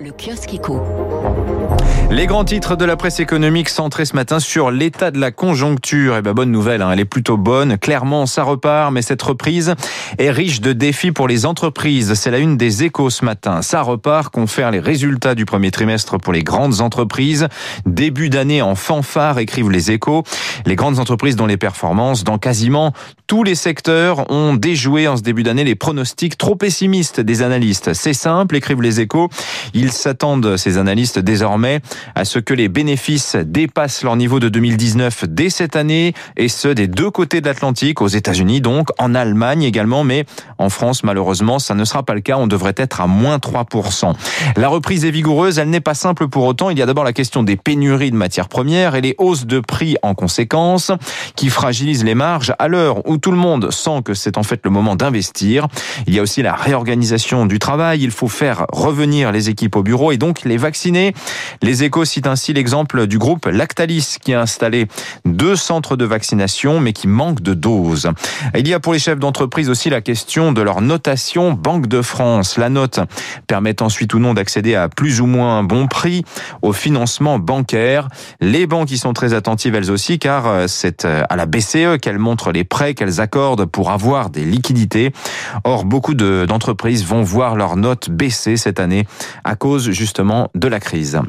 Le kiosque éco. Les grands titres de la presse économique centrés ce matin sur l'état de la conjoncture. Et ben bonne nouvelle, hein, elle est plutôt bonne. Clairement, ça repart, mais cette reprise est riche de défis pour les entreprises. C'est la une des échos ce matin. Ça repart, confère les résultats du premier trimestre pour les grandes entreprises. Début d'année en fanfare, écrivent les échos. Les grandes entreprises dont les performances dans quasiment tous les secteurs ont déjoué en ce début d'année les pronostics trop pessimistes des analystes. C'est simple, écrivent les échos. Ils s'attendent, ces analystes, désormais à ce que les bénéfices dépassent leur niveau de 2019 dès cette année, et ce, des deux côtés de l'Atlantique, aux États-Unis donc, en Allemagne également, mais en France, malheureusement, ça ne sera pas le cas. On devrait être à moins 3%. La reprise est vigoureuse, elle n'est pas simple pour autant. Il y a d'abord la question des pénuries de matières premières et les hausses de prix en conséquence, qui fragilisent les marges à l'heure où tout le monde sent que c'est en fait le moment d'investir. Il y a aussi la réorganisation du travail. Il faut faire revenir les équipes au bureau et donc les vacciner. Les échos citent ainsi l'exemple du groupe Lactalis qui a installé deux centres de vaccination mais qui manque de doses. Il y a pour les chefs d'entreprise aussi la question de leur notation Banque de France. La note permet ensuite ou non d'accéder à plus ou moins bon prix au financement bancaire. Les banques y sont très attentives elles aussi car euh, c'est euh, à la BCE qu'elles montrent les prêts qu'elles accordent pour avoir des liquidités. Or, beaucoup d'entreprises vont voir leur note baisser cette année à cause justement de la crise.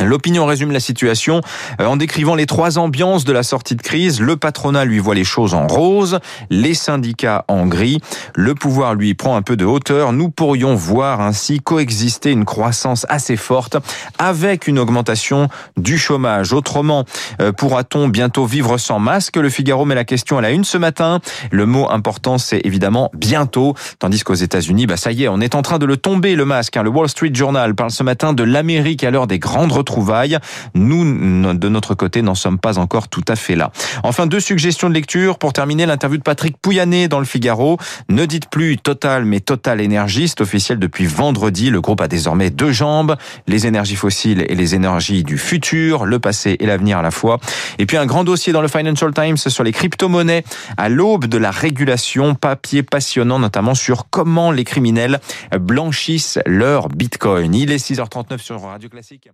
L'opinion résume la situation euh, en décrivant les trois ambiances de la sortie de crise. Le patronat lui voit les choses en rose, les syndicats en gris. Le pouvoir lui prend un peu de hauteur. Nous pourrions voir ainsi coexister une croissance assez forte avec une augmentation du chômage. Autrement, euh, pourra-t-on bientôt vivre sans masque? Le Figaro met la question à la une ce matin. Le mot important, c'est évidemment bientôt. Tandis qu'aux États-Unis, bah ça y est, on est en train de le tomber le masque. Hein. Le Wall Street Journal parle ce matin de l'Amérique à l'heure des grandes retrouvailles. Nous, de notre côté, n'en sommes pas encore tout à fait là. Enfin, deux suggestions de lecture pour terminer l'interview de Patrick Pouyanné dans le Figaro. Ne dites plus Total, mais Total Énergiste, officiel depuis vendredi. Le groupe a désormais deux jambes, les énergies fossiles et les énergies du futur, le passé et l'avenir à la fois. Et puis un grand dossier dans le Financial Times sur les crypto-monnaies à l'aube de la régulation, papier passionnant notamment sur comment les criminels blanchissent leur bitcoin. Il est 6h39 sur Radio Classique.